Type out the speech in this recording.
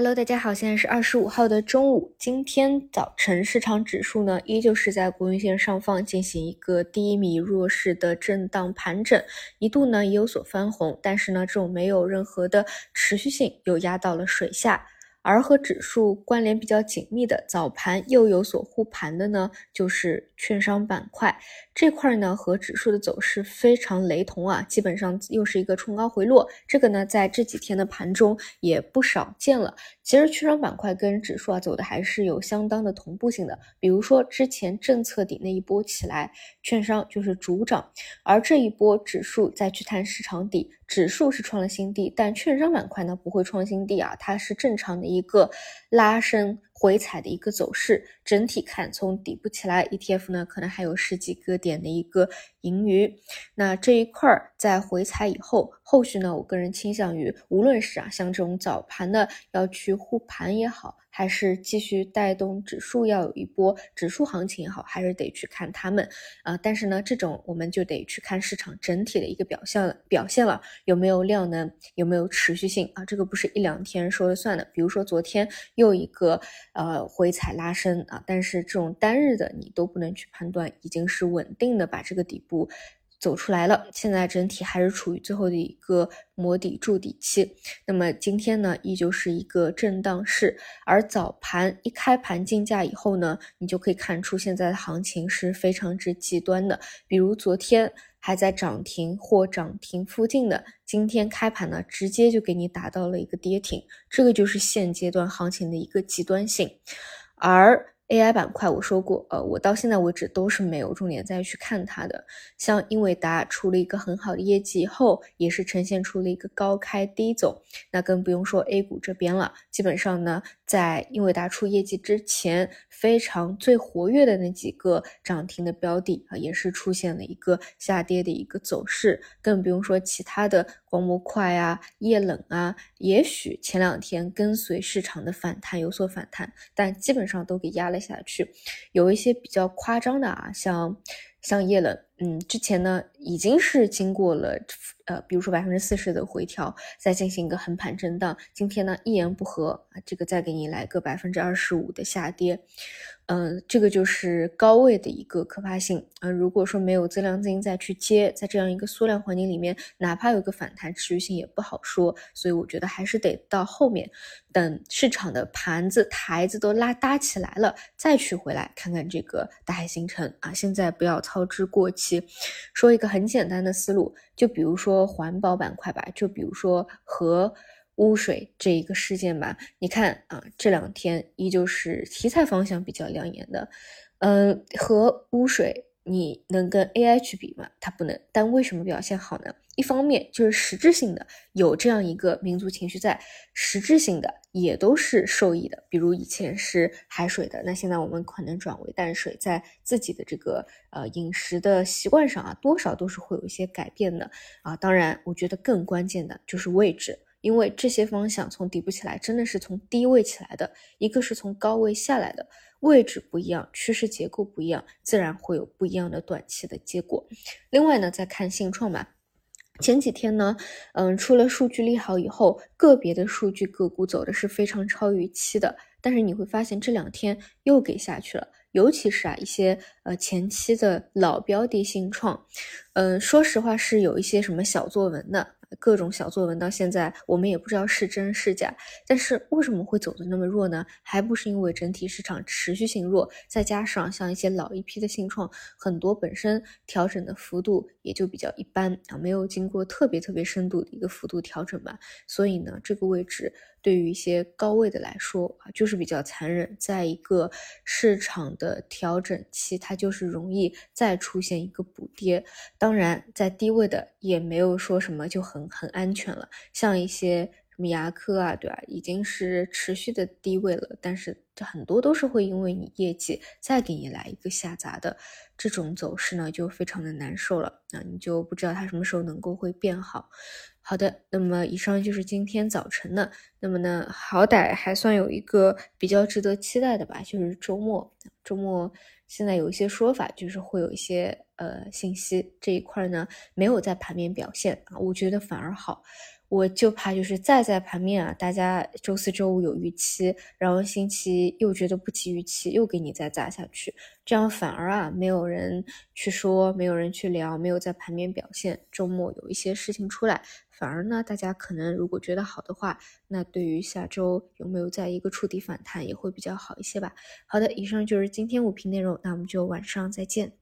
Hello，大家好，现在是二十五号的中午。今天早晨市场指数呢，依旧是在国运线上方进行一个低迷弱势的震荡盘整，一度呢也有所翻红，但是呢这种没有任何的持续性，又压到了水下。而和指数关联比较紧密的早盘又有所护盘的呢，就是券商板块这块呢，和指数的走势非常雷同啊，基本上又是一个冲高回落。这个呢，在这几天的盘中也不少见了。其实券商板块跟指数啊走的还是有相当的同步性的。比如说之前政策底那一波起来，券商就是主涨，而这一波指数再去探市场底。指数是创了新低，但券商板块呢不会创新低啊，它是正常的一个拉伸回踩的一个走势。整体看，从底部起来，ETF 呢可能还有十几个点的一个盈余。那这一块儿在回踩以后，后续呢，我个人倾向于，无论是啊像这种早盘的要去护盘也好。还是继续带动指数要有一波指数行情也好，还是得去看他们啊。但是呢，这种我们就得去看市场整体的一个表现了表现了，有没有量能，有没有持续性啊？这个不是一两天说了算的。比如说昨天又一个呃回踩拉伸啊，但是这种单日的你都不能去判断，已经是稳定的把这个底部。走出来了，现在整体还是处于最后的一个磨底筑底期。那么今天呢，依旧是一个震荡市，而早盘一开盘竞价以后呢，你就可以看出现在的行情是非常之极端的。比如昨天还在涨停或涨停附近的，今天开盘呢，直接就给你打到了一个跌停，这个就是现阶段行情的一个极端性，而。AI 板块，我说过，呃，我到现在为止都是没有重点再去看它的。像英伟达出了一个很好的业绩以后，也是呈现出了一个高开低走。那更不用说 A 股这边了，基本上呢，在英伟达出业绩之前，非常最活跃的那几个涨停的标的啊，也是出现了一个下跌的一个走势。更不用说其他的光模块啊、液冷啊，也许前两天跟随市场的反弹有所反弹，但基本上都给压了。下去，有一些比较夸张的啊，像像液冷，嗯，之前呢已经是经过了呃，比如说百分之四十的回调，再进行一个横盘震荡，今天呢一言不合啊，这个再给你来个百分之二十五的下跌。嗯，这个就是高位的一个可怕性啊。如果说没有增量资金再去接，在这样一个缩量环境里面，哪怕有个反弹，持续性也不好说。所以我觉得还是得到后面，等市场的盘子台子都拉搭起来了，再去回来看看这个大海星辰啊。现在不要操之过急。说一个很简单的思路，就比如说环保板块吧，就比如说核。污水这一个事件吧，你看啊，这两天依旧是题材方向比较亮眼的，嗯，核污水你能跟 AI 去比吗？它不能，但为什么表现好呢？一方面就是实质性的有这样一个民族情绪在，实质性的也都是受益的，比如以前是海水的，那现在我们可能转为淡水，在自己的这个呃饮食的习惯上啊，多少都是会有一些改变的啊。当然，我觉得更关键的就是位置。因为这些方向从底部起来，真的是从低位起来的，一个是从高位下来的，位置不一样，趋势结构不一样，自然会有不一样的短期的结果。另外呢，再看信创吧，前几天呢，嗯，出了数据利好以后，个别的数据个股走的是非常超预期的，但是你会发现这两天又给下去了，尤其是啊一些呃前期的老标的信创，嗯，说实话是有一些什么小作文的。各种小作文到现在，我们也不知道是真是假。但是为什么会走的那么弱呢？还不是因为整体市场持续性弱，再加上像一些老一批的信创，很多本身调整的幅度也就比较一般啊，没有经过特别特别深度的一个幅度调整吧。所以呢，这个位置。对于一些高位的来说啊，就是比较残忍。在一个市场的调整期，它就是容易再出现一个补跌。当然，在低位的也没有说什么就很很安全了。像一些什么牙科啊，对吧，已经是持续的低位了，但是很多都是会因为你业绩再给你来一个下砸的这种走势呢，就非常的难受了。那你就不知道它什么时候能够会变好。好的，那么以上就是今天早晨的。那么呢，好歹还算有一个比较值得期待的吧，就是周末。周末现在有一些说法，就是会有一些呃信息这一块呢没有在盘面表现啊，我觉得反而好。我就怕就是再在盘面啊，大家周四周五有预期，然后星期又觉得不及预期，又给你再砸下去，这样反而啊没有人去说，没有人去聊，没有在盘面表现，周末有一些事情出来。反而呢，大家可能如果觉得好的话，那对于下周有没有在一个触底反弹也会比较好一些吧。好的，以上就是今天五评内容，那我们就晚上再见。